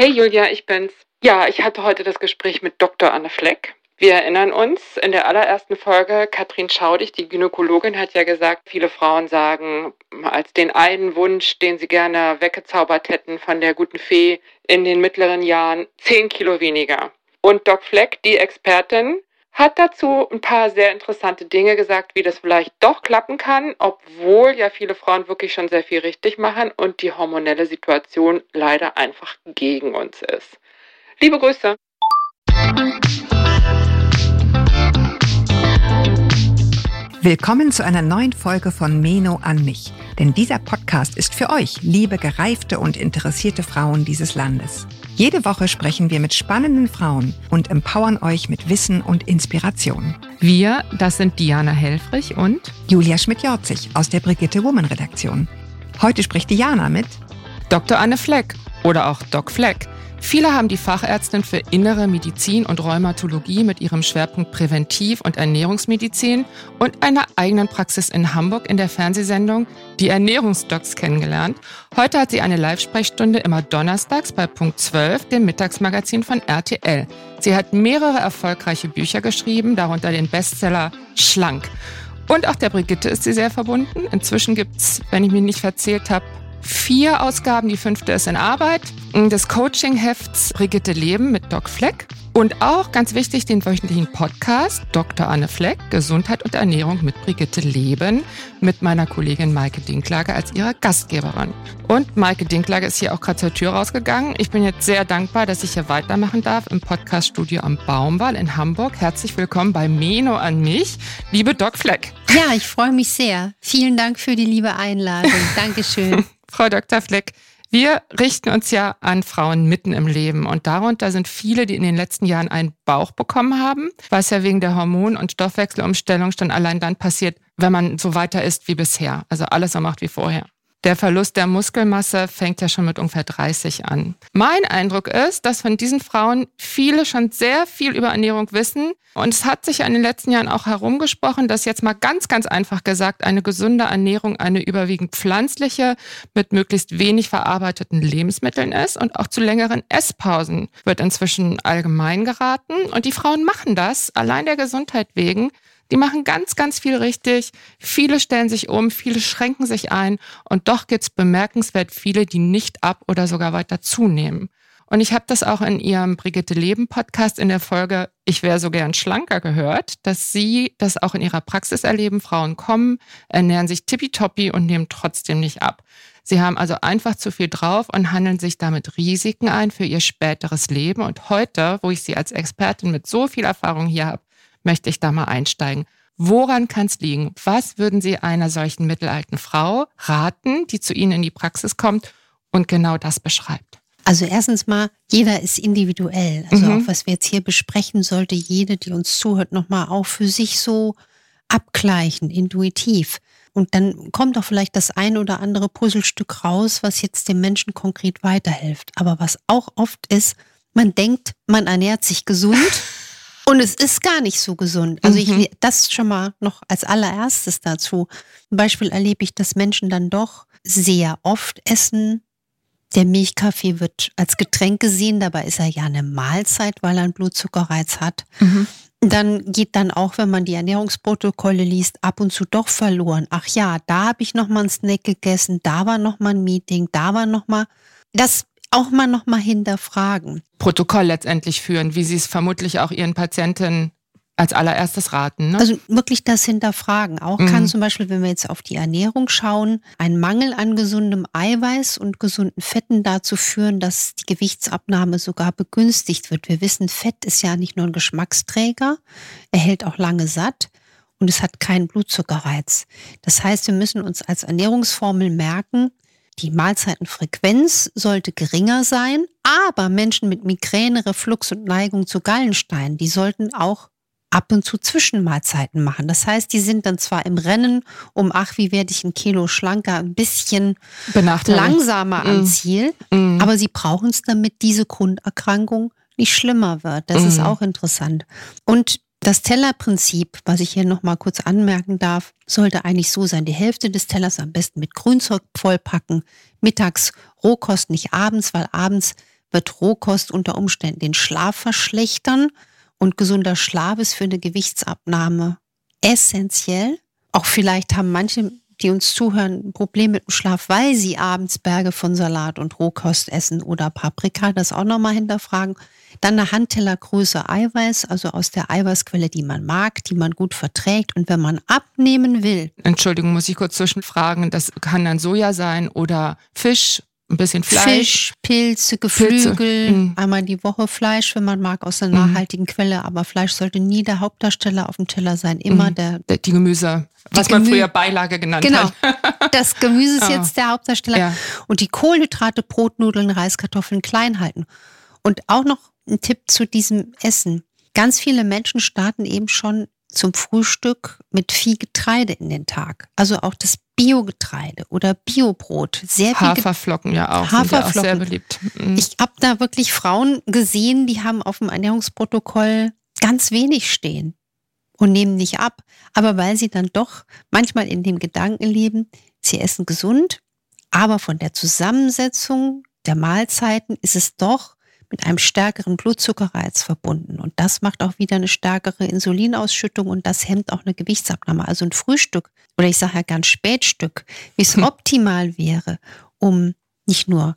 Hey Julia, ich bin's. Ja, ich hatte heute das Gespräch mit Dr. Anne Fleck. Wir erinnern uns, in der allerersten Folge, Katrin Schaudig, die Gynäkologin, hat ja gesagt, viele Frauen sagen, als den einen Wunsch, den sie gerne weggezaubert hätten von der guten Fee in den mittleren Jahren, zehn Kilo weniger. Und Doc Fleck, die Expertin, hat dazu ein paar sehr interessante Dinge gesagt, wie das vielleicht doch klappen kann, obwohl ja viele Frauen wirklich schon sehr viel richtig machen und die hormonelle Situation leider einfach gegen uns ist. Liebe Grüße. Willkommen zu einer neuen Folge von Meno an mich. Denn dieser Podcast ist für euch, liebe gereifte und interessierte Frauen dieses Landes. Jede Woche sprechen wir mit spannenden Frauen und empowern euch mit Wissen und Inspiration. Wir, das sind Diana Helfrich und Julia Schmidt-Jorzig aus der Brigitte Woman Redaktion. Heute spricht Diana mit Dr. Anne Fleck oder auch Doc Fleck. Viele haben die Fachärztin für innere Medizin und Rheumatologie mit ihrem Schwerpunkt Präventiv- und Ernährungsmedizin und einer eigenen Praxis in Hamburg in der Fernsehsendung Die Ernährungsdocs kennengelernt. Heute hat sie eine Live-Sprechstunde immer donnerstags bei Punkt 12, dem Mittagsmagazin von RTL. Sie hat mehrere erfolgreiche Bücher geschrieben, darunter den Bestseller Schlank. Und auch der Brigitte ist sie sehr verbunden. Inzwischen gibt's, wenn ich mich nicht verzählt habe, vier Ausgaben, die fünfte ist in Arbeit, des Coaching-Hefts Brigitte Leben mit Doc Fleck und auch ganz wichtig den wöchentlichen Podcast Dr. Anne Fleck, Gesundheit und Ernährung mit Brigitte Leben mit meiner Kollegin Maike Dinklage als ihrer Gastgeberin. Und Maike Dinklage ist hier auch gerade zur Tür rausgegangen. Ich bin jetzt sehr dankbar, dass ich hier weitermachen darf im Podcaststudio am Baumwall in Hamburg. Herzlich willkommen bei Meno an mich, liebe Doc Fleck. Ja, ich freue mich sehr. Vielen Dank für die liebe Einladung. Dankeschön. Frau Dr. Fleck, wir richten uns ja an Frauen mitten im Leben und darunter sind viele, die in den letzten Jahren einen Bauch bekommen haben, was ja wegen der Hormon- und Stoffwechselumstellung schon allein dann passiert, wenn man so weiter ist wie bisher, also alles so macht wie vorher. Der Verlust der Muskelmasse fängt ja schon mit ungefähr 30 an. Mein Eindruck ist, dass von diesen Frauen viele schon sehr viel über Ernährung wissen. Und es hat sich ja in den letzten Jahren auch herumgesprochen, dass jetzt mal ganz, ganz einfach gesagt eine gesunde Ernährung eine überwiegend pflanzliche mit möglichst wenig verarbeiteten Lebensmitteln ist. Und auch zu längeren Esspausen wird inzwischen allgemein geraten. Und die Frauen machen das allein der Gesundheit wegen die machen ganz, ganz viel richtig. Viele stellen sich um, viele schränken sich ein und doch gibt's bemerkenswert viele, die nicht ab oder sogar weiter zunehmen. Und ich habe das auch in ihrem Brigitte Leben Podcast in der Folge Ich wäre so gern schlanker gehört, dass sie das auch in ihrer Praxis erleben. Frauen kommen, ernähren sich tippitoppi und nehmen trotzdem nicht ab. Sie haben also einfach zu viel drauf und handeln sich damit Risiken ein für ihr späteres Leben. Und heute, wo ich sie als Expertin mit so viel Erfahrung hier habe, möchte ich da mal einsteigen. Woran kann es liegen? Was würden Sie einer solchen mittelalten Frau raten, die zu Ihnen in die Praxis kommt und genau das beschreibt? Also erstens mal, jeder ist individuell. Also mhm. auch was wir jetzt hier besprechen, sollte jede, die uns zuhört, nochmal auch für sich so abgleichen, intuitiv. Und dann kommt auch vielleicht das ein oder andere Puzzlestück raus, was jetzt dem Menschen konkret weiterhilft. Aber was auch oft ist, man denkt, man ernährt sich gesund. Und es ist gar nicht so gesund. Also mhm. ich das schon mal noch als allererstes dazu. Zum Beispiel erlebe ich, dass Menschen dann doch sehr oft essen. Der Milchkaffee wird als Getränk gesehen, dabei ist er ja eine Mahlzeit, weil er einen Blutzuckerreiz hat. Mhm. Dann geht dann auch, wenn man die Ernährungsprotokolle liest, ab und zu doch verloren. Ach ja, da habe ich noch mal einen Snack gegessen, da war noch mal ein Meeting, da war noch mal. Das auch mal noch mal hinterfragen. Protokoll letztendlich führen, wie Sie es vermutlich auch Ihren Patienten als allererstes raten. Ne? Also wirklich das hinterfragen. Auch mhm. kann zum Beispiel, wenn wir jetzt auf die Ernährung schauen, ein Mangel an gesundem Eiweiß und gesunden Fetten dazu führen, dass die Gewichtsabnahme sogar begünstigt wird. Wir wissen, Fett ist ja nicht nur ein Geschmacksträger, er hält auch lange satt und es hat keinen Blutzuckerreiz. Das heißt, wir müssen uns als Ernährungsformel merken, die Mahlzeitenfrequenz sollte geringer sein, aber Menschen mit Migräne, Reflux und Neigung zu Gallenstein, die sollten auch ab und zu Zwischenmahlzeiten machen. Das heißt, die sind dann zwar im Rennen um, ach, wie werde ich ein Kilo schlanker, ein bisschen langsamer am mm. Ziel, mm. aber sie brauchen es, damit diese Grunderkrankung nicht schlimmer wird. Das mm. ist auch interessant. Und das Tellerprinzip, was ich hier nochmal kurz anmerken darf, sollte eigentlich so sein. Die Hälfte des Tellers am besten mit Grünzeug vollpacken. Mittags Rohkost, nicht abends, weil abends wird Rohkost unter Umständen den Schlaf verschlechtern und gesunder Schlaf ist für eine Gewichtsabnahme essentiell. Auch vielleicht haben manche, die uns zuhören, ein Problem mit dem Schlaf, weil sie abends Berge von Salat und Rohkost essen oder Paprika, das auch nochmal hinterfragen. Dann eine Handtellergröße Eiweiß, also aus der Eiweißquelle, die man mag, die man gut verträgt. Und wenn man abnehmen will. Entschuldigung, muss ich kurz zwischenfragen. Das kann dann Soja sein oder Fisch ein bisschen Fleisch. Fisch, Pilze, Geflügel, Pilze. Mhm. einmal die Woche Fleisch, wenn man mag, aus einer mhm. nachhaltigen Quelle. Aber Fleisch sollte nie der Hauptdarsteller auf dem Teller sein. Immer mhm. der, der, Die Gemüse, was die man Gemü früher Beilage genannt genau. hat. Genau. Das Gemüse ist oh. jetzt der Hauptdarsteller. Ja. Und die Kohlenhydrate, Brotnudeln, Reiskartoffeln klein halten. Und auch noch ein Tipp zu diesem Essen. Ganz viele Menschen starten eben schon zum Frühstück mit viel Getreide in den Tag. Also auch das Biogetreide oder Biobrot. Sehr viel Haferflocken ja auch. Haferflocken. Sind ja auch sehr beliebt. Mhm. Ich habe da wirklich Frauen gesehen, die haben auf dem Ernährungsprotokoll ganz wenig stehen und nehmen nicht ab. Aber weil sie dann doch manchmal in dem Gedanken leben, sie essen gesund, aber von der Zusammensetzung der Mahlzeiten ist es doch mit einem stärkeren Blutzuckerreiz verbunden. Und das macht auch wieder eine stärkere Insulinausschüttung und das hemmt auch eine Gewichtsabnahme. Also ein Frühstück oder ich sage ja ganz Spätstück, wie es hm. optimal wäre, um nicht nur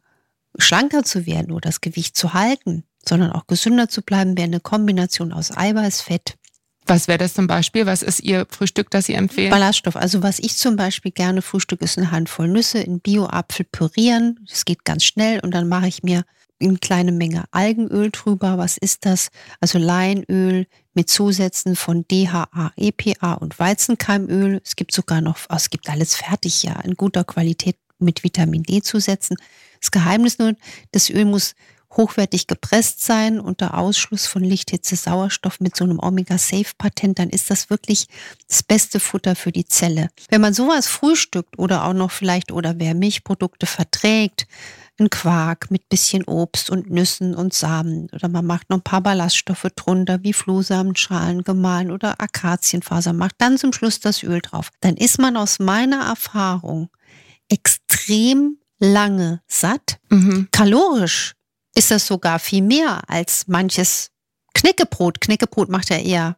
schlanker zu werden oder das Gewicht zu halten, sondern auch gesünder zu bleiben, wäre eine Kombination aus Eiweiß, Fett. Was wäre das zum Beispiel? Was ist Ihr Frühstück, das Sie empfehlen? Ballaststoff. Also was ich zum Beispiel gerne frühstück, ist eine Handvoll Nüsse in Bio-Apfel pürieren. Das geht ganz schnell und dann mache ich mir eine kleine Menge Algenöl drüber. Was ist das? Also Leinöl mit Zusätzen von DHA, EPA und Weizenkeimöl. Es gibt sogar noch, oh, es gibt alles fertig, ja, in guter Qualität mit Vitamin D zusätzen. Das Geheimnis nur, das Öl muss hochwertig gepresst sein unter Ausschluss von Lichthitze, Sauerstoff mit so einem Omega-Safe-Patent, dann ist das wirklich das beste Futter für die Zelle. Wenn man sowas frühstückt oder auch noch vielleicht oder wer Milchprodukte verträgt, ein Quark mit bisschen Obst und Nüssen und Samen oder man macht noch ein paar Ballaststoffe drunter wie Flohsamenschalen gemahlen oder Akazienfaser, macht dann zum Schluss das Öl drauf. Dann ist man aus meiner Erfahrung extrem lange satt. Mhm. Kalorisch ist das sogar viel mehr als manches Knäckebrot. Knäckebrot macht ja eher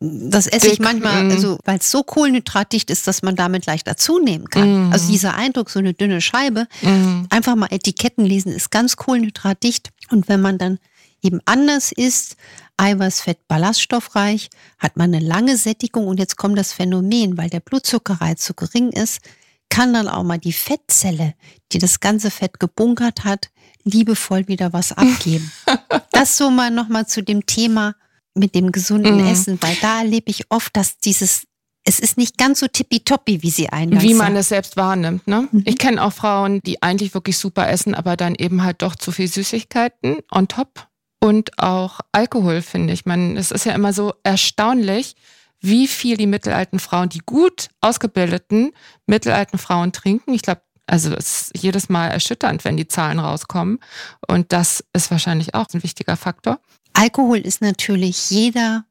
das esse Dick, ich manchmal, mm. also weil es so kohlenhydratdicht ist, dass man damit leichter zunehmen kann. Mm. Also dieser Eindruck, so eine dünne Scheibe, mm. einfach mal Etiketten lesen, ist ganz kohlenhydratdicht. Und wenn man dann eben anders isst, Eiweiß, Fett, ballaststoffreich, hat man eine lange Sättigung und jetzt kommt das Phänomen, weil der Blutzuckerreiz so gering ist, kann dann auch mal die Fettzelle, die das ganze Fett gebunkert hat, liebevoll wieder was abgeben. das so mal nochmal zu dem Thema mit dem gesunden mhm. Essen, weil da erlebe ich oft, dass dieses es ist nicht ganz so tippitoppi, wie sie eingangs Wie man es selbst wahrnimmt. Ne? Mhm. Ich kenne auch Frauen, die eigentlich wirklich super essen, aber dann eben halt doch zu viel Süßigkeiten on top und auch Alkohol, finde ich. Man, es ist ja immer so erstaunlich, wie viel die mittelalten Frauen, die gut ausgebildeten mittelalten Frauen trinken. Ich glaube, also es ist jedes Mal erschütternd, wenn die Zahlen rauskommen. Und das ist wahrscheinlich auch ein wichtiger Faktor. Alkohol ist natürlich jeder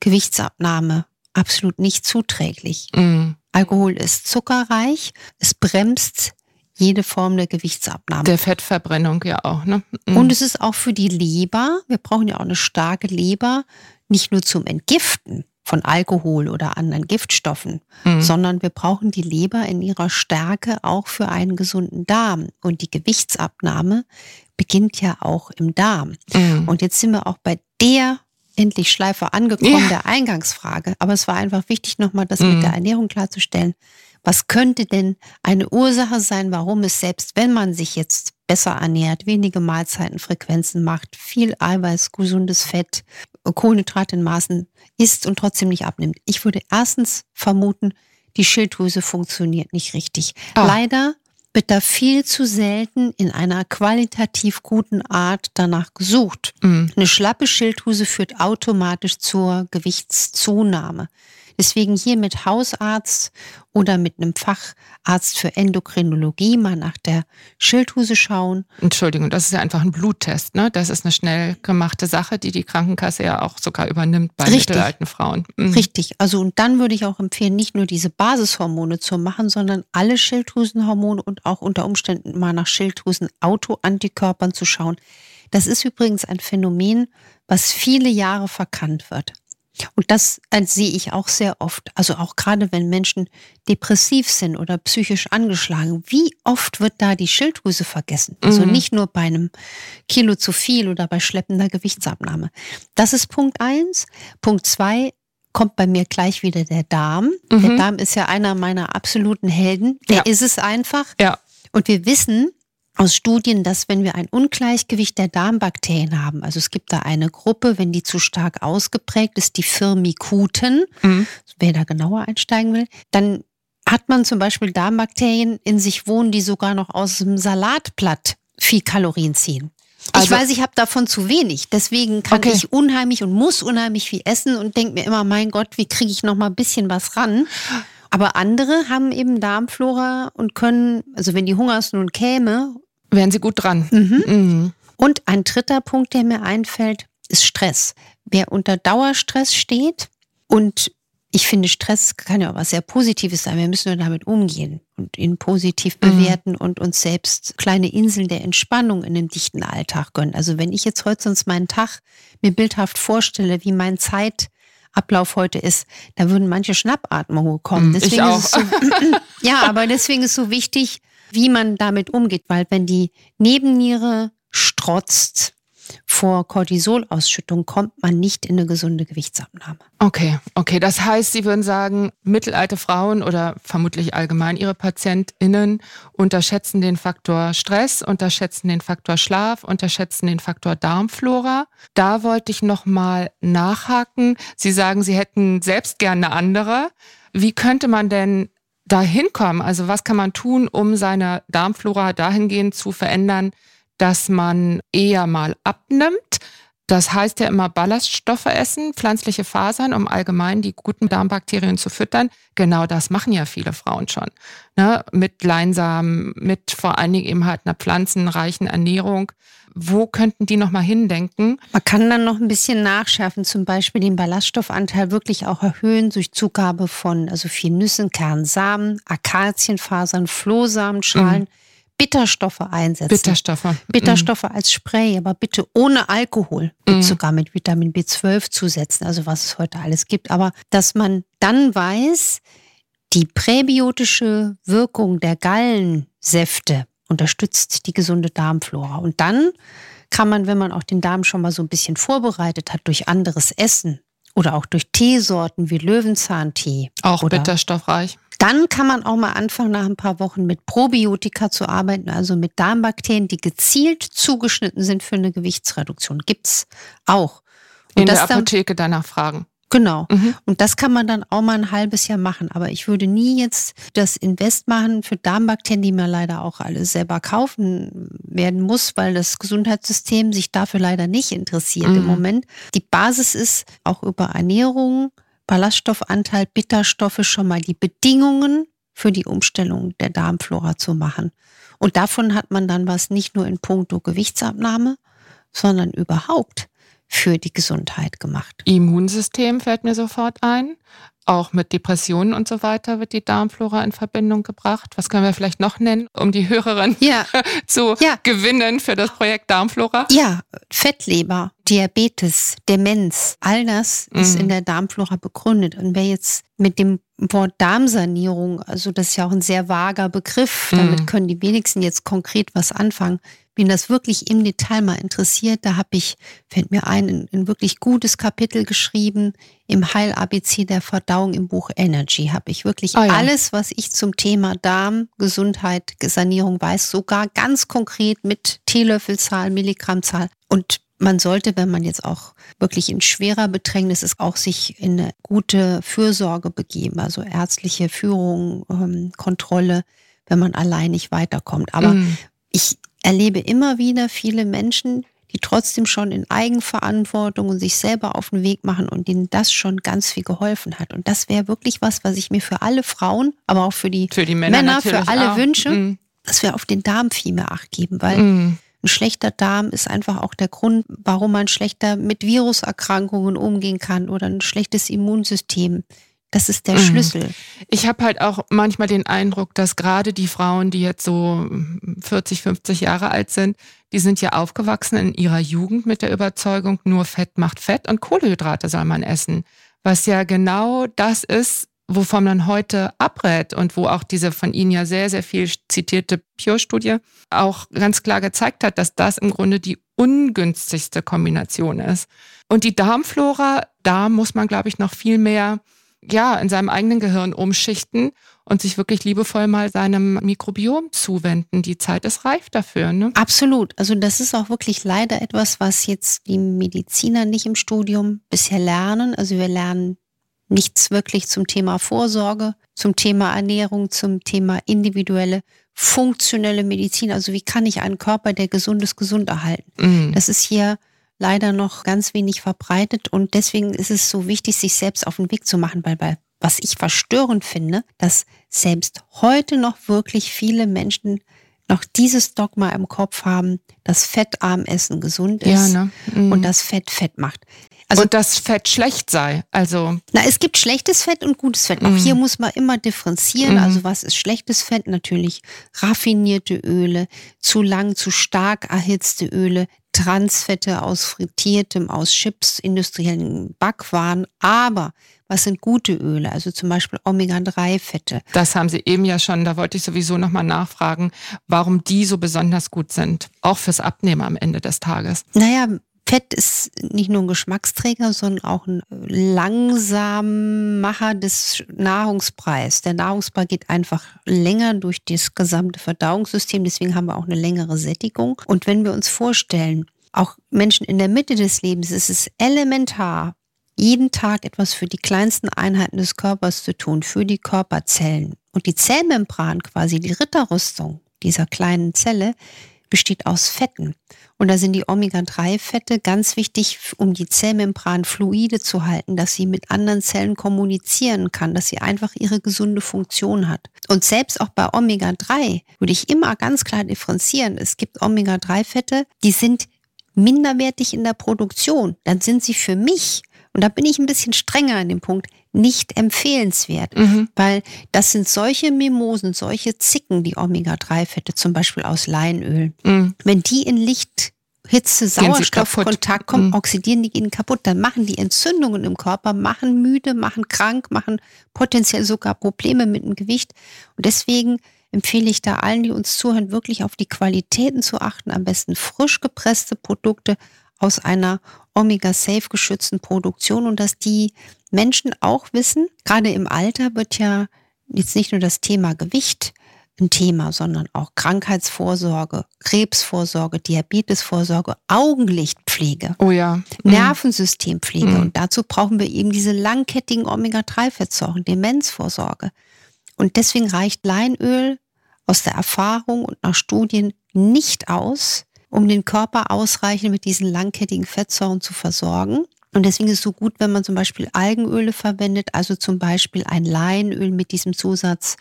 Gewichtsabnahme absolut nicht zuträglich. Mm. Alkohol ist zuckerreich, es bremst jede Form der Gewichtsabnahme. Der Fettverbrennung ja auch. Ne? Mm. Und es ist auch für die Leber, wir brauchen ja auch eine starke Leber, nicht nur zum Entgiften von Alkohol oder anderen Giftstoffen, mm. sondern wir brauchen die Leber in ihrer Stärke auch für einen gesunden Darm. Und die Gewichtsabnahme beginnt ja auch im Darm. Mhm. Und jetzt sind wir auch bei der endlich Schleife angekommen, ja. der Eingangsfrage. Aber es war einfach wichtig, nochmal das mhm. mit der Ernährung klarzustellen. Was könnte denn eine Ursache sein, warum es selbst, wenn man sich jetzt besser ernährt, wenige Mahlzeitenfrequenzen macht, viel Eiweiß, gesundes Fett, Kohlenhydrate in Maßen isst und trotzdem nicht abnimmt? Ich würde erstens vermuten, die Schilddrüse funktioniert nicht richtig. Oh. Leider wird da viel zu selten in einer qualitativ guten Art danach gesucht. Mhm. Eine schlappe Schilddrüse führt automatisch zur Gewichtszunahme. Deswegen hier mit Hausarzt oder mit einem Facharzt für Endokrinologie mal nach der Schilddrüse schauen. Entschuldigung, das ist ja einfach ein Bluttest, ne? Das ist eine schnell gemachte Sache, die die Krankenkasse ja auch sogar übernimmt bei Richtig. mittelalten Frauen. Mhm. Richtig. Also und dann würde ich auch empfehlen, nicht nur diese Basishormone zu machen, sondern alle Schilddrüsenhormone und auch unter Umständen mal nach Schilddrüsen-Autoantikörpern zu schauen Das ist übrigens ein Phänomen, was viele Jahre verkannt wird. Und das äh, sehe ich auch sehr oft. Also auch gerade wenn Menschen depressiv sind oder psychisch angeschlagen. Wie oft wird da die Schilddrüse vergessen? Also mhm. nicht nur bei einem Kilo zu viel oder bei schleppender Gewichtsabnahme. Das ist Punkt eins. Punkt zwei kommt bei mir gleich wieder der Darm. Mhm. Der Darm ist ja einer meiner absoluten Helden. Der ja. ist es einfach. Ja. Und wir wissen, aus Studien, dass wenn wir ein Ungleichgewicht der Darmbakterien haben, also es gibt da eine Gruppe, wenn die zu stark ausgeprägt ist, die Firmikuten, mhm. wer da genauer einsteigen will, dann hat man zum Beispiel Darmbakterien in sich wohnen, die sogar noch aus dem Salatblatt viel Kalorien ziehen. Also, ich weiß, ich habe davon zu wenig. Deswegen kann okay. ich unheimlich und muss unheimlich viel essen und denke mir immer, mein Gott, wie kriege ich noch mal ein bisschen was ran? Aber andere haben eben Darmflora und können, also wenn die Hungersnot käme, wären sie gut dran. Mhm. Mhm. Und ein dritter Punkt, der mir einfällt, ist Stress. Wer unter Dauerstress steht und ich finde, Stress kann ja auch was sehr Positives sein. Wir müssen nur damit umgehen und ihn positiv mhm. bewerten mhm. und uns selbst kleine Inseln der Entspannung in dem dichten Alltag gönnen. Also wenn ich jetzt heute sonst meinen Tag mir bildhaft vorstelle, wie mein Zeit Ablauf heute ist, da würden manche Schnappatmungen kommen. Mm, deswegen ich auch. So, ja, aber deswegen ist so wichtig, wie man damit umgeht, weil wenn die Nebenniere strotzt, vor Cortisolausschüttung kommt man nicht in eine gesunde Gewichtsabnahme. Okay, okay. Das heißt, Sie würden sagen, mittelalte Frauen oder vermutlich allgemein Ihre PatientInnen unterschätzen den Faktor Stress, unterschätzen den Faktor Schlaf, unterschätzen den Faktor Darmflora. Da wollte ich nochmal nachhaken. Sie sagen, Sie hätten selbst gerne eine andere. Wie könnte man denn da hinkommen? Also was kann man tun, um seine Darmflora dahingehend zu verändern, dass man eher mal abnimmt. Das heißt ja immer Ballaststoffe essen, pflanzliche Fasern, um allgemein die guten Darmbakterien zu füttern. Genau das machen ja viele Frauen schon. Ne? Mit Leinsamen, mit vor allen Dingen eben halt einer pflanzenreichen Ernährung. Wo könnten die nochmal hindenken? Man kann dann noch ein bisschen nachschärfen, zum Beispiel den Ballaststoffanteil wirklich auch erhöhen durch Zugabe von also viel Nüssen, Kernsamen, Akazienfasern, Flohsamenschalen. Mhm Bitterstoffe einsetzen. Bitterstoffe. Bitterstoffe mm. als Spray, aber bitte ohne Alkohol. Mm. Sogar mit Vitamin B12 zusetzen, also was es heute alles gibt. Aber dass man dann weiß, die präbiotische Wirkung der Gallensäfte unterstützt die gesunde Darmflora. Und dann kann man, wenn man auch den Darm schon mal so ein bisschen vorbereitet hat durch anderes Essen oder auch durch Teesorten wie Löwenzahntee. Auch bitterstoffreich. Dann kann man auch mal anfangen, nach ein paar Wochen mit Probiotika zu arbeiten, also mit Darmbakterien, die gezielt zugeschnitten sind für eine Gewichtsreduktion. Gibt's auch. Und In der Apotheke dann, danach fragen. Genau. Mhm. Und das kann man dann auch mal ein halbes Jahr machen. Aber ich würde nie jetzt das Invest machen für Darmbakterien, die man leider auch alle selber kaufen werden muss, weil das Gesundheitssystem sich dafür leider nicht interessiert mhm. im Moment. Die Basis ist auch über Ernährung, Ballaststoffanteil, Bitterstoffe schon mal die Bedingungen für die Umstellung der Darmflora zu machen. Und davon hat man dann was nicht nur in puncto Gewichtsabnahme, sondern überhaupt für die Gesundheit gemacht. Immunsystem fällt mir sofort ein. Auch mit Depressionen und so weiter wird die Darmflora in Verbindung gebracht. Was können wir vielleicht noch nennen, um die Hörerin ja. zu ja. gewinnen für das Projekt Darmflora? Ja, Fettleber, Diabetes, Demenz, all das mhm. ist in der Darmflora begründet. Und wer jetzt mit dem Wort Darmsanierung, also das ist ja auch ein sehr vager Begriff, damit mhm. können die wenigsten jetzt konkret was anfangen. Wen das wirklich im Detail mal interessiert, da habe ich, fällt mir ein, ein, ein, wirklich gutes Kapitel geschrieben im Heil-ABC der Verdauung im Buch Energy. Habe ich wirklich oh ja. alles, was ich zum Thema Darm, Gesundheit, Sanierung weiß, sogar ganz konkret mit Teelöffelzahl, Milligrammzahl. Und man sollte, wenn man jetzt auch wirklich in schwerer Bedrängnis ist, auch sich in eine gute Fürsorge begeben, also ärztliche Führung, ähm, Kontrolle, wenn man allein nicht weiterkommt. Aber mm. ich erlebe immer wieder viele Menschen, die trotzdem schon in Eigenverantwortung und sich selber auf den Weg machen und denen das schon ganz viel geholfen hat. Und das wäre wirklich was, was ich mir für alle Frauen, aber auch für die, für die Männer, Männer für alle auch. wünsche, mm. dass wir auf den Darm viel mehr Acht geben, weil mm. ein schlechter Darm ist einfach auch der Grund, warum man schlechter mit Viruserkrankungen umgehen kann oder ein schlechtes Immunsystem. Das ist der mhm. Schlüssel. Ich habe halt auch manchmal den Eindruck, dass gerade die Frauen, die jetzt so 40, 50 Jahre alt sind, die sind ja aufgewachsen in ihrer Jugend mit der Überzeugung, nur Fett macht Fett und Kohlenhydrate soll man essen. Was ja genau das ist, wovon man heute abrät und wo auch diese von Ihnen ja sehr, sehr viel zitierte Pure-Studie auch ganz klar gezeigt hat, dass das im Grunde die ungünstigste Kombination ist. Und die Darmflora, da muss man, glaube ich, noch viel mehr ja, in seinem eigenen Gehirn umschichten und sich wirklich liebevoll mal seinem Mikrobiom zuwenden. Die Zeit ist reif dafür. Ne? Absolut. Also das ist auch wirklich leider etwas, was jetzt die Mediziner nicht im Studium bisher lernen. Also wir lernen nichts wirklich zum Thema Vorsorge, zum Thema Ernährung, zum Thema individuelle, funktionelle Medizin. Also wie kann ich einen Körper, der gesund ist, gesund erhalten? Mhm. Das ist hier leider noch ganz wenig verbreitet und deswegen ist es so wichtig, sich selbst auf den Weg zu machen, weil bei was ich verstörend finde, dass selbst heute noch wirklich viele Menschen noch dieses Dogma im Kopf haben, dass fettarm Essen gesund ist ja, ne? mhm. und dass Fett Fett macht. Also, und dass Fett schlecht sei. Also na, es gibt schlechtes Fett und gutes Fett. Auch mhm. hier muss man immer differenzieren. Mhm. Also was ist schlechtes Fett? Natürlich raffinierte Öle, zu lang, zu stark erhitzte Öle, Transfette aus frittiertem, aus Chips, industriellen Backwaren. Aber was sind gute Öle? Also zum Beispiel Omega-3-Fette. Das haben Sie eben ja schon, da wollte ich sowieso nochmal nachfragen, warum die so besonders gut sind. Auch fürs Abnehmen am Ende des Tages. Naja, Fett ist nicht nur ein Geschmacksträger, sondern auch ein Langsammacher des Nahrungspreises. Der Nahrungsbrei geht einfach länger durch das gesamte Verdauungssystem, deswegen haben wir auch eine längere Sättigung. Und wenn wir uns vorstellen, auch Menschen in der Mitte des Lebens, ist es elementar, jeden Tag etwas für die kleinsten Einheiten des Körpers zu tun, für die Körperzellen. Und die Zellmembran, quasi die Ritterrüstung dieser kleinen Zelle, besteht aus Fetten. Und da sind die Omega-3-Fette ganz wichtig, um die Zellmembran fluide zu halten, dass sie mit anderen Zellen kommunizieren kann, dass sie einfach ihre gesunde Funktion hat. Und selbst auch bei Omega-3 würde ich immer ganz klar differenzieren. Es gibt Omega-3-Fette, die sind minderwertig in der Produktion. Dann sind sie für mich und da bin ich ein bisschen strenger an dem Punkt, nicht empfehlenswert, mhm. weil das sind solche Mimosen, solche Zicken, die Omega-3-Fette, zum Beispiel aus Leinöl. Mhm. Wenn die in Licht Hitze, Sauerstoffkontakt kommen, mhm. oxidieren die gehen kaputt, dann machen die Entzündungen im Körper, machen müde, machen krank, machen potenziell sogar Probleme mit dem Gewicht. Und deswegen empfehle ich da allen, die uns zuhören, wirklich auf die Qualitäten zu achten, am besten frisch gepresste Produkte aus einer Omega-Safe geschützten Produktion und dass die Menschen auch wissen, gerade im Alter wird ja jetzt nicht nur das Thema Gewicht ein Thema, sondern auch Krankheitsvorsorge, Krebsvorsorge, Diabetesvorsorge, Augenlichtpflege, oh ja. Mhm. Nervensystempflege. Mhm. Und dazu brauchen wir eben diese langkettigen Omega-3-Fettsäuren, Demenzvorsorge. Und deswegen reicht Leinöl aus der Erfahrung und nach Studien nicht aus, um den Körper ausreichend mit diesen langkettigen Fettsäuren zu versorgen. Und deswegen ist es so gut, wenn man zum Beispiel Algenöle verwendet, also zum Beispiel ein Leinöl mit diesem Zusatz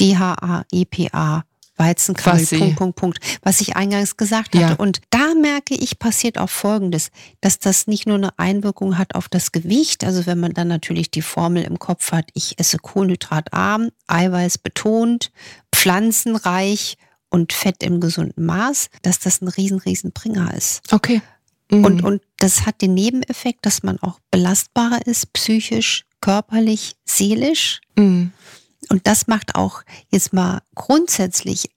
DHA, EPA, Weizenkeul, Punkt, Punkt, Punkt, was ich eingangs gesagt hatte. Ja. Und da merke ich, passiert auch Folgendes, dass das nicht nur eine Einwirkung hat auf das Gewicht, also wenn man dann natürlich die Formel im Kopf hat, ich esse kohlenhydratarm, Eiweiß betont, pflanzenreich und Fett im gesunden Maß, dass das ein riesen, riesen Bringer ist. Okay. Mhm. Und, und das hat den Nebeneffekt, dass man auch belastbarer ist, psychisch, körperlich, seelisch. Mhm. Und das macht auch jetzt mal grundsätzlich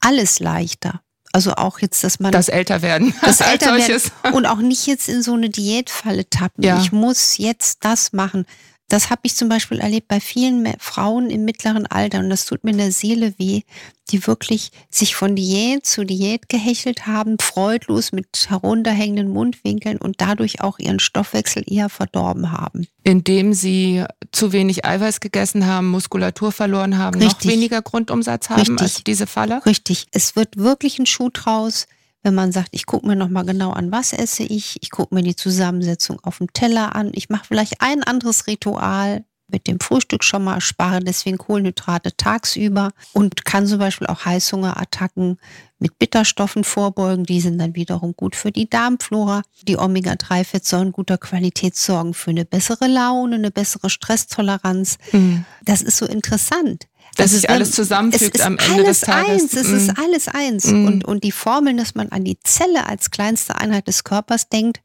alles leichter. Also auch jetzt, dass man. Das Älterwerden. Das Älterwerden. Und auch nicht jetzt in so eine Diätfalle tappen. Ja. Ich muss jetzt das machen. Das habe ich zum Beispiel erlebt bei vielen Frauen im mittleren Alter und das tut mir in der Seele weh, die wirklich sich von Diät zu Diät gehechelt haben, freudlos mit herunterhängenden Mundwinkeln und dadurch auch ihren Stoffwechsel eher verdorben haben. Indem sie zu wenig Eiweiß gegessen haben, Muskulatur verloren haben, Richtig. noch weniger Grundumsatz haben Richtig. als diese Falle? Richtig. Es wird wirklich ein Schuh draus wenn man sagt, ich gucke mir nochmal genau an, was esse ich, ich gucke mir die Zusammensetzung auf dem Teller an, ich mache vielleicht ein anderes Ritual mit dem Frühstück schon mal, spare deswegen Kohlenhydrate tagsüber und kann zum Beispiel auch Heißhungerattacken mit Bitterstoffen vorbeugen. Die sind dann wiederum gut für die Darmflora. Die Omega-3-Fettsäuren guter Qualität sorgen für eine bessere Laune, eine bessere Stresstoleranz. Mhm. Das ist so interessant. Dass sich alles zusammenfügt am Ende des Tages. Eins, es ist alles eins. Mm. Und, und die Formeln, dass man an die Zelle als kleinste Einheit des Körpers denkt,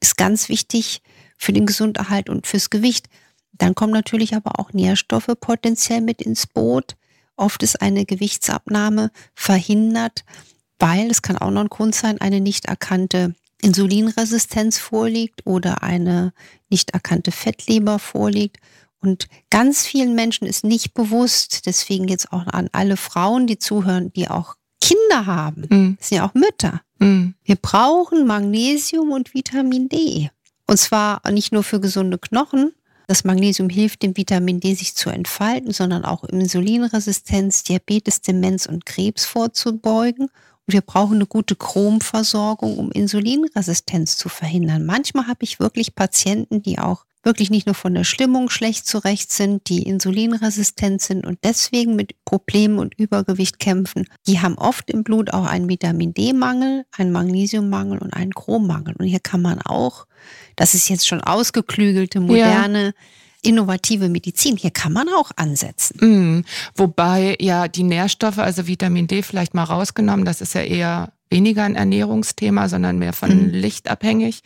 ist ganz wichtig für den Gesunderhalt und fürs Gewicht. Dann kommen natürlich aber auch Nährstoffe potenziell mit ins Boot. Oft ist eine Gewichtsabnahme verhindert, weil es kann auch noch ein Grund sein, eine nicht erkannte Insulinresistenz vorliegt oder eine nicht erkannte Fettleber vorliegt. Und ganz vielen Menschen ist nicht bewusst, deswegen jetzt auch an alle Frauen, die zuhören, die auch Kinder haben, mhm. sind ja auch Mütter. Mhm. Wir brauchen Magnesium und Vitamin D. Und zwar nicht nur für gesunde Knochen. Das Magnesium hilft dem Vitamin D sich zu entfalten, sondern auch Insulinresistenz, Diabetes, Demenz und Krebs vorzubeugen wir brauchen eine gute Chromversorgung, um Insulinresistenz zu verhindern. Manchmal habe ich wirklich Patienten, die auch wirklich nicht nur von der Stimmung schlecht zurecht sind, die insulinresistent sind und deswegen mit Problemen und Übergewicht kämpfen. Die haben oft im Blut auch einen Vitamin D-Mangel, einen Magnesiummangel und einen Chrommangel. Und hier kann man auch, das ist jetzt schon ausgeklügelte, moderne ja innovative Medizin. Hier kann man auch ansetzen. Mhm. Wobei ja die Nährstoffe, also Vitamin D vielleicht mal rausgenommen, das ist ja eher weniger ein Ernährungsthema, sondern mehr von mhm. Licht abhängig.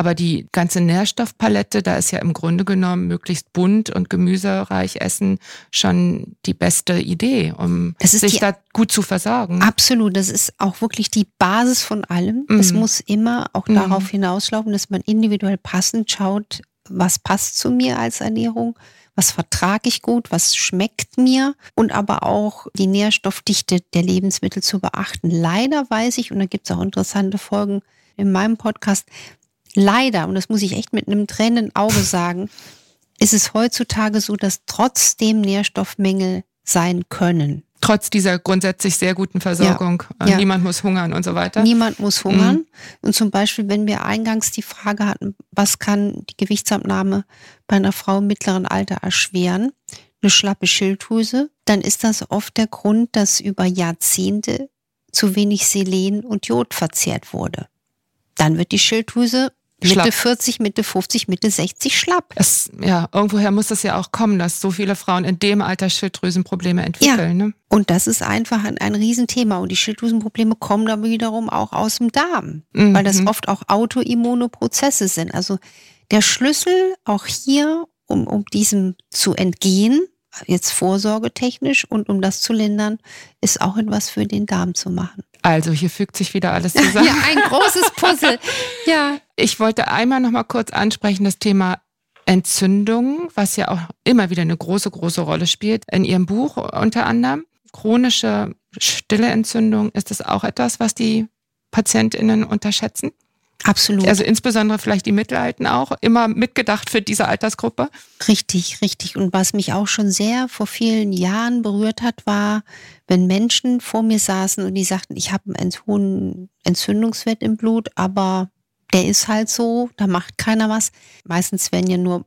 Aber die ganze Nährstoffpalette, da ist ja im Grunde genommen möglichst bunt und gemüsereich essen schon die beste Idee, um sich da gut zu versorgen. Absolut, das ist auch wirklich die Basis von allem. Mhm. Es muss immer auch mhm. darauf hinauslaufen, dass man individuell passend schaut, was passt zu mir als Ernährung, was vertrage ich gut, was schmeckt mir und aber auch die Nährstoffdichte der Lebensmittel zu beachten. Leider weiß ich, und da gibt es auch interessante Folgen in meinem Podcast, leider, und das muss ich echt mit einem tränenden Auge sagen, ist es heutzutage so, dass trotzdem Nährstoffmängel sein können trotz dieser grundsätzlich sehr guten Versorgung. Ja, äh, ja. Niemand muss hungern und so weiter. Niemand muss hungern. Mhm. Und zum Beispiel, wenn wir eingangs die Frage hatten, was kann die Gewichtsabnahme bei einer Frau im mittleren Alter erschweren? Eine schlappe Schilddrüse, dann ist das oft der Grund, dass über Jahrzehnte zu wenig Selen und Jod verzehrt wurde. Dann wird die Schilddrüse Schlapp. Mitte 40, Mitte 50, Mitte 60 schlapp. Es, ja, irgendwoher muss das ja auch kommen, dass so viele Frauen in dem Alter Schilddrüsenprobleme entwickeln. Ja. Ne? Und das ist einfach ein, ein Riesenthema. Und die Schilddrüsenprobleme kommen dann wiederum auch aus dem Darm, mhm. weil das oft auch autoimmune Prozesse sind. Also der Schlüssel auch hier, um, um diesem zu entgehen, jetzt vorsorgetechnisch und um das zu lindern, ist auch etwas für den Darm zu machen. Also hier fügt sich wieder alles zusammen. ja, ein großes Puzzle. ja. Ich wollte einmal noch mal kurz ansprechen das Thema Entzündung, was ja auch immer wieder eine große, große Rolle spielt. In Ihrem Buch unter anderem. Chronische stille Entzündung, ist das auch etwas, was die PatientInnen unterschätzen? Absolut. Also insbesondere vielleicht die Mittelalten auch, immer mitgedacht für diese Altersgruppe. Richtig, richtig. Und was mich auch schon sehr vor vielen Jahren berührt hat, war, wenn Menschen vor mir saßen und die sagten, ich habe einen hohen Entzündungswert im Blut, aber der ist halt so, da macht keiner was. Meistens werden ja nur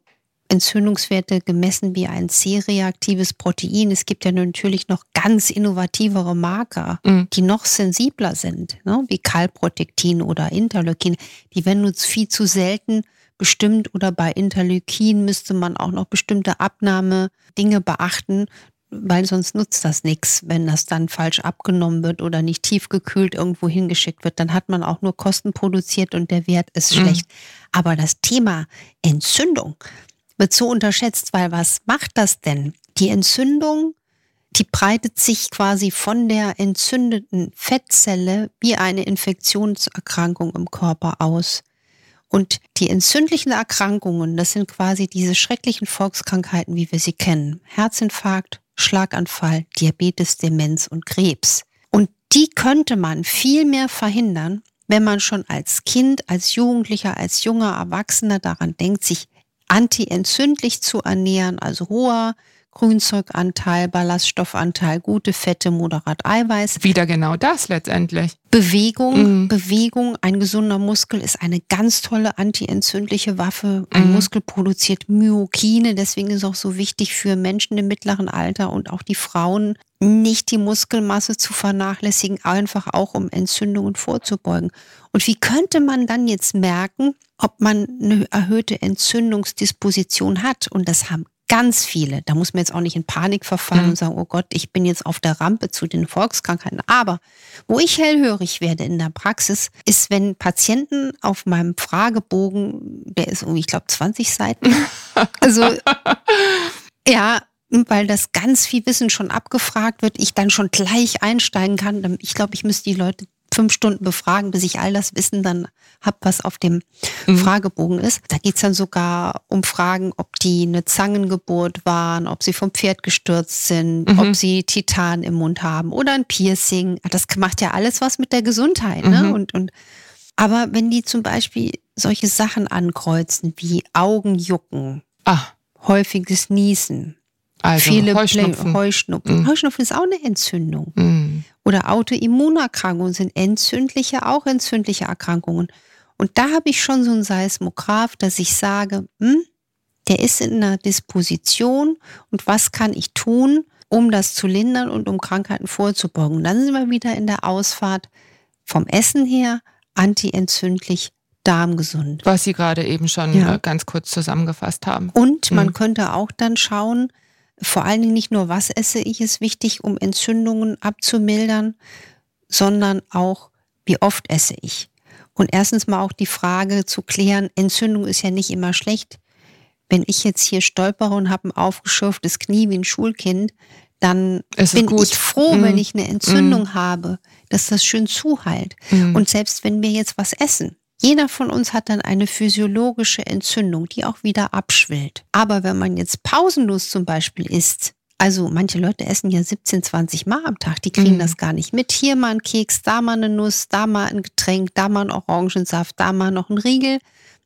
Entzündungswerte gemessen wie ein C-reaktives Protein. Es gibt ja natürlich noch ganz innovativere Marker, mhm. die noch sensibler sind, ne? wie Kalprotektin oder Interleukin. Die werden uns viel zu selten bestimmt oder bei Interleukin müsste man auch noch bestimmte Abnahme-Dinge beachten, weil sonst nutzt das nichts, wenn das dann falsch abgenommen wird oder nicht tiefgekühlt irgendwo hingeschickt wird. Dann hat man auch nur Kosten produziert und der Wert ist mhm. schlecht. Aber das Thema Entzündung, wird so unterschätzt, weil was macht das denn? Die Entzündung, die breitet sich quasi von der entzündeten Fettzelle wie eine Infektionserkrankung im Körper aus. Und die entzündlichen Erkrankungen, das sind quasi diese schrecklichen Volkskrankheiten, wie wir sie kennen. Herzinfarkt, Schlaganfall, Diabetes, Demenz und Krebs. Und die könnte man viel mehr verhindern, wenn man schon als Kind, als Jugendlicher, als junger Erwachsener daran denkt, sich antientzündlich zu ernähren, also hoher Grünzeuganteil, Ballaststoffanteil, gute Fette, moderat Eiweiß. Wieder genau das letztendlich. Bewegung, mhm. Bewegung, ein gesunder Muskel ist eine ganz tolle antientzündliche Waffe. Ein mhm. Muskel produziert Myokine, deswegen ist es auch so wichtig für Menschen im mittleren Alter und auch die Frauen, nicht die Muskelmasse zu vernachlässigen, einfach auch um Entzündungen vorzubeugen. Und wie könnte man dann jetzt merken, ob man eine erhöhte Entzündungsdisposition hat? Und das haben ganz viele. Da muss man jetzt auch nicht in Panik verfallen Mhm. und sagen, oh Gott, ich bin jetzt auf der Rampe zu den Volkskrankheiten. Aber wo ich hellhörig werde in der Praxis, ist, wenn Patienten auf meinem Fragebogen, der ist irgendwie, ich glaube, 20 Seiten, also ja, weil das ganz viel Wissen schon abgefragt wird, ich dann schon gleich einsteigen kann. Ich glaube, ich müsste die Leute fünf Stunden befragen, bis ich all das Wissen dann hab, was auf dem Mhm. Fragebogen ist. Da geht's dann sogar um Fragen, ob die eine Zangengeburt waren, ob sie vom Pferd gestürzt sind, Mhm. ob sie Titan im Mund haben oder ein Piercing. Das macht ja alles was mit der Gesundheit. Ne? Mhm. Und, und, aber wenn die zum Beispiel solche Sachen ankreuzen wie Augenjucken, Ah, häufiges Niesen, also viele Heuschnupfen. Heuschnupfen. Mhm. Heuschnupfen ist auch eine Entzündung. Mhm. Oder Autoimmunerkrankungen sind entzündliche, auch entzündliche Erkrankungen. Und da habe ich schon so ein Seismograph, dass ich sage, hm, der ist in einer Disposition und was kann ich tun, um das zu lindern und um Krankheiten vorzubeugen. Und dann sind wir wieder in der Ausfahrt vom Essen her, antientzündlich, darmgesund. Was Sie gerade eben schon Ja. äh, ganz kurz zusammengefasst haben. Und man Mhm. könnte auch dann schauen, vor allen Dingen nicht nur, was esse ich, ist wichtig, um Entzündungen abzumildern, sondern auch, wie oft esse ich. Und erstens mal auch die Frage zu klären, Entzündung ist ja nicht immer schlecht. Wenn ich jetzt hier stolpere und habe ein aufgeschürftes Knie wie ein Schulkind, dann bin gut. ich froh, Mhm. wenn ich eine Entzündung habe, dass das schön zuheilt. Mhm. Und selbst wenn wir jetzt was essen, jeder von uns hat dann eine physiologische Entzündung, die auch wieder abschwillt. Aber wenn man jetzt pausenlos zum Beispiel isst, also manche Leute essen ja 17, 20 Mal am Tag, die kriegen Mhm. das gar nicht mit. Hier mal ein Keks, da mal eine Nuss, da mal ein Getränk, da mal ein Orangensaft, da mal noch ein Riegel.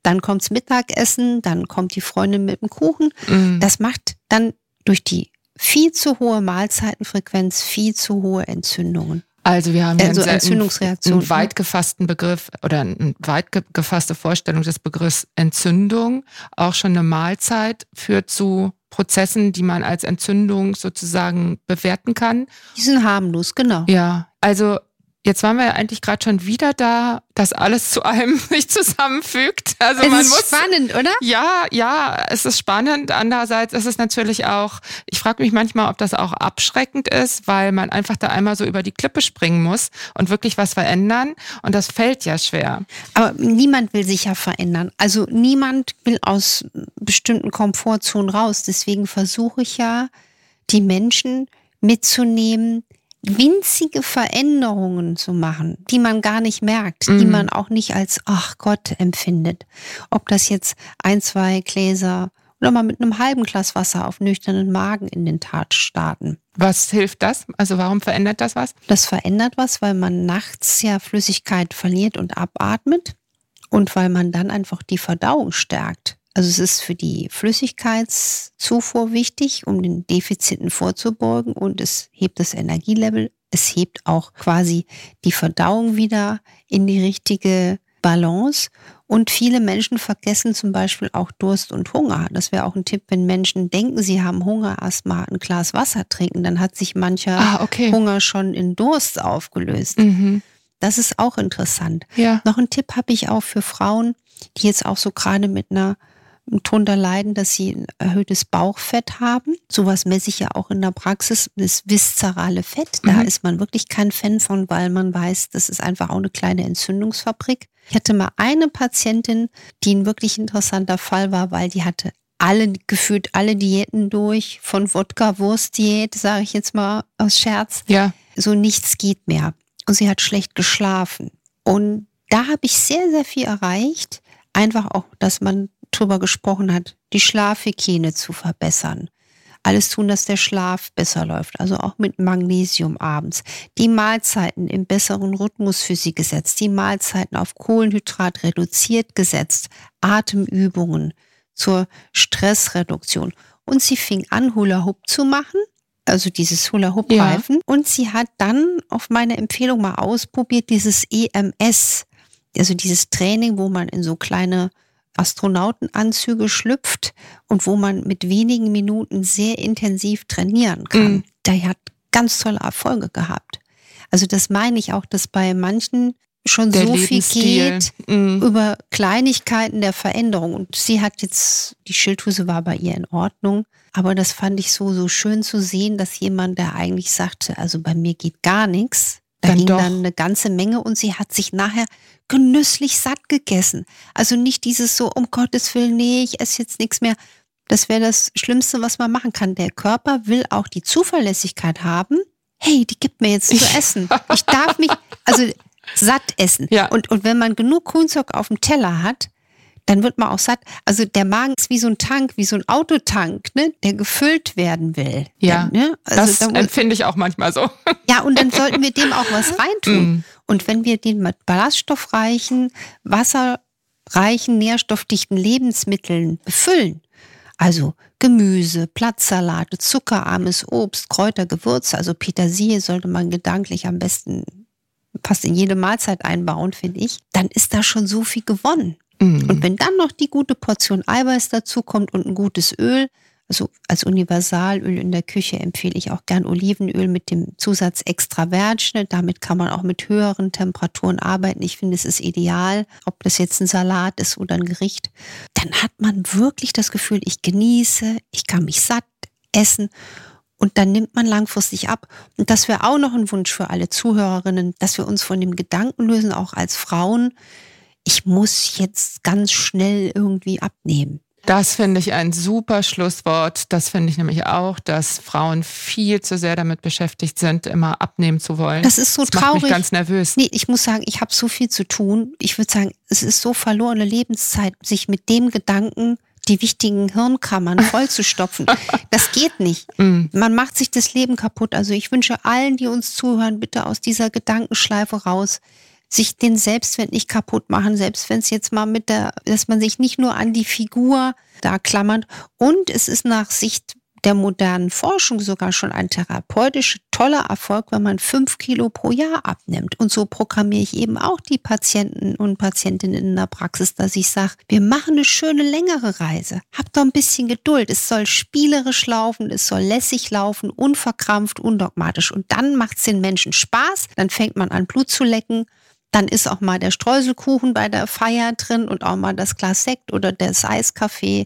Dann kommt's Mittagessen, dann kommt die Freundin mit dem Kuchen. Mhm. Das macht dann durch die viel zu hohe Mahlzeitenfrequenz viel zu hohe Entzündungen. Also wir haben Also einen, sehr- Entzündungsreaktionen. einen weit gefassten Begriff oder eine weit ge- gefasste Vorstellung des Begriffs Entzündung. Auch schon eine Mahlzeit führt zu Prozessen, die man als Entzündung sozusagen bewerten kann. Die sind harmlos, genau. Ja, also jetzt waren wir ja eigentlich gerade schon wieder da, dass alles zu einem sich zusammenfügt. Also es man ist muss spannend, oder? ja, ja, es ist spannend. Andererseits ist es natürlich auch, ich frage mich manchmal, ob das auch abschreckend ist, weil man einfach da einmal so über die Klippe springen muss und wirklich was verändern. Und das fällt ja schwer. Aber niemand will sich ja verändern. Also niemand will aus bestimmten Komfortzonen raus. Deswegen versuche ich ja, die Menschen mitzunehmen, winzige Veränderungen zu machen, die man gar nicht merkt, die Mhm. man auch nicht als, ach Gott, empfindet. Ob das jetzt ein, zwei Gläser oder mal mit einem halben Glas Wasser auf nüchternen Magen in den Tag starten. Was hilft das? Also warum verändert das was? Das verändert was, weil man nachts ja Flüssigkeit verliert und abatmet und weil man dann einfach die Verdauung stärkt. Also es ist für die Flüssigkeitszufuhr wichtig, um den Defiziten vorzubeugen und es hebt das Energielevel. Es hebt auch quasi die Verdauung wieder in die richtige Balance. Und viele Menschen vergessen zum Beispiel auch Durst und Hunger. Das wäre auch ein Tipp, wenn Menschen denken, sie haben Hunger, erstmal ein Glas Wasser trinken. Dann hat sich mancher Ah, okay. Hunger schon in Durst aufgelöst. Mhm. Das ist auch interessant. Ja. Noch ein Tipp habe ich auch für Frauen, die jetzt auch so gerade mit einer drunter leiden, dass sie ein erhöhtes Bauchfett haben. Sowas messe ich ja auch in der Praxis, das viszerale Fett. Da Mhm. ist man wirklich kein Fan von, weil man weiß, das ist einfach auch eine kleine Entzündungsfabrik. Ich hatte mal eine Patientin, die ein wirklich interessanter Fall war, weil die hatte alle, gefühlt alle Diäten durch, von Wodka-Wurst-Diät, sage ich jetzt mal aus Scherz Ja. so nichts geht mehr. Und sie hat schlecht geschlafen. Und da habe ich sehr, sehr viel erreicht. Einfach auch, dass man drüber gesprochen hat, die Schlafhygiene zu verbessern. Alles tun, dass der Schlaf besser läuft. Also auch mit Magnesium abends. Die Mahlzeiten im besseren Rhythmus für sie gesetzt. Die Mahlzeiten auf Kohlenhydrat reduziert gesetzt. Atemübungen zur Stressreduktion. Und sie fing an, Hula Hoop zu machen also dieses Hula-Hoop-Reifen. Und sie hat dann auf meine Empfehlung mal ausprobiert, dieses EMS, also dieses Training, wo man in so kleine Astronautenanzüge schlüpft und wo man mit wenigen Minuten sehr intensiv trainieren kann. Mhm. Der hat ganz tolle Erfolge gehabt. Also das meine ich auch, dass bei manchen schon der so viel geht mhm. über Kleinigkeiten der Veränderung. Und sie hat jetzt, die Schilddrüse war bei ihr in Ordnung. Aber das fand ich so, so schön zu sehen, dass jemand, der eigentlich sagte, also bei mir geht gar nichts, da dann ging doch. dann eine ganze Menge und sie hat sich nachher genüsslich satt gegessen. Also nicht dieses so, um Gottes Willen, nee, ich esse jetzt nichts mehr. Das wäre das Schlimmste, was man machen kann. Der Körper will auch die Zuverlässigkeit haben. Hey, die gibt mir jetzt zu essen. Ich darf mich, also satt essen. Ja. Und, und wenn man genug Grünzeug auf dem Teller hat, dann wird man auch satt. Also der Magen ist wie so ein Tank, wie so ein Autotank, ne, der gefüllt werden will. Ja, ne? also das da, empfinde ich auch manchmal so. Ja, und dann sollten wir dem auch was reintun. Mm. Und wenn wir den mit ballaststoffreichen, wasserreichen, nährstoffdichten Lebensmitteln befüllen, also Gemüse, Blattsalate, zuckerarmes Obst, Kräuter, Gewürze, also Petersilie sollte man gedanklich am besten fast in jede Mahlzeit einbauen, finde ich, dann ist da schon so viel gewonnen. Mhm. Und wenn dann noch die gute Portion Eiweiß dazu kommt und ein gutes Öl, also als Universalöl in der Küche empfehle ich auch gern Olivenöl mit dem Zusatz Extra Virgin. Damit kann man auch mit höheren Temperaturen arbeiten. Ich finde, es ist ideal, ob das jetzt ein Salat ist oder ein Gericht. Dann hat man wirklich das Gefühl, ich genieße, ich kann mich satt essen und dann nimmt man langfristig ab. Und das wäre auch noch ein Wunsch für alle Zuhörerinnen, dass wir uns von dem Gedanken lösen, auch als Frauen, ich muss jetzt ganz schnell irgendwie abnehmen. Das finde ich ein super Schlusswort. Das finde ich nämlich auch, dass Frauen viel zu sehr damit beschäftigt sind, immer abnehmen zu wollen. Das ist so das traurig. Macht mich ganz nervös. Nee, ich muss sagen, ich habe so viel zu tun. Ich würde sagen, es ist so verlorene Lebenszeit, sich mit dem Gedanken die wichtigen Hirnkammern vollzustopfen. Das geht nicht. Mm. Man macht sich das Leben kaputt. Also ich wünsche allen, die uns zuhören, bitte aus dieser Gedankenschleife raus sich den Selbstwert nicht kaputt machen, selbst wenn es jetzt mal mit der, dass man sich nicht nur an die Figur da klammert. Und es ist nach Sicht der modernen Forschung sogar schon ein therapeutisch toller Erfolg, wenn man fünf Kilo pro Jahr abnimmt. Und so programmiere ich eben auch die Patienten und Patientinnen in der Praxis, dass ich sage, wir machen eine schöne längere Reise. Habt doch ein bisschen Geduld. Es soll spielerisch laufen, es soll lässig laufen, unverkrampft, undogmatisch. Und dann macht es den Menschen Spaß. Dann fängt man an, Blut zu lecken. Dann ist auch mal der Streuselkuchen bei der Feier drin und auch mal das Glas Sekt oder das Eiskaffee.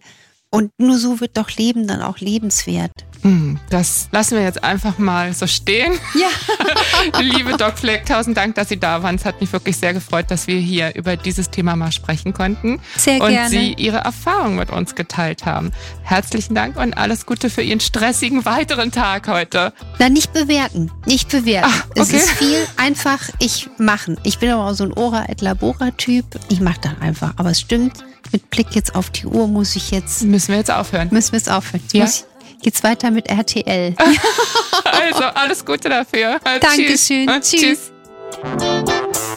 Und nur so wird doch Leben dann auch lebenswert. Hm, das lassen wir jetzt einfach mal so stehen. Ja. Liebe Doc Fleck, tausend Dank, dass Sie da waren. Es hat mich wirklich sehr gefreut, dass wir hier über dieses Thema mal sprechen konnten. Sehr und gerne. Und Sie Ihre Erfahrungen mit uns geteilt haben. Herzlichen Dank und alles Gute für Ihren stressigen weiteren Tag heute. Na, nicht bewerten. Nicht bewerten. Ach, okay. Es ist viel einfach ich machen. Ich bin aber auch so ein Ora et Labora Typ. Ich mache dann einfach. Aber es stimmt, mit Blick jetzt auf die Uhr muss ich jetzt. Müssen wir jetzt aufhören? Müssen wir jetzt aufhören. Jetzt ja? Geht's weiter mit RTL. also, alles Gute dafür. Dankeschön. Tschüss. Tschüss.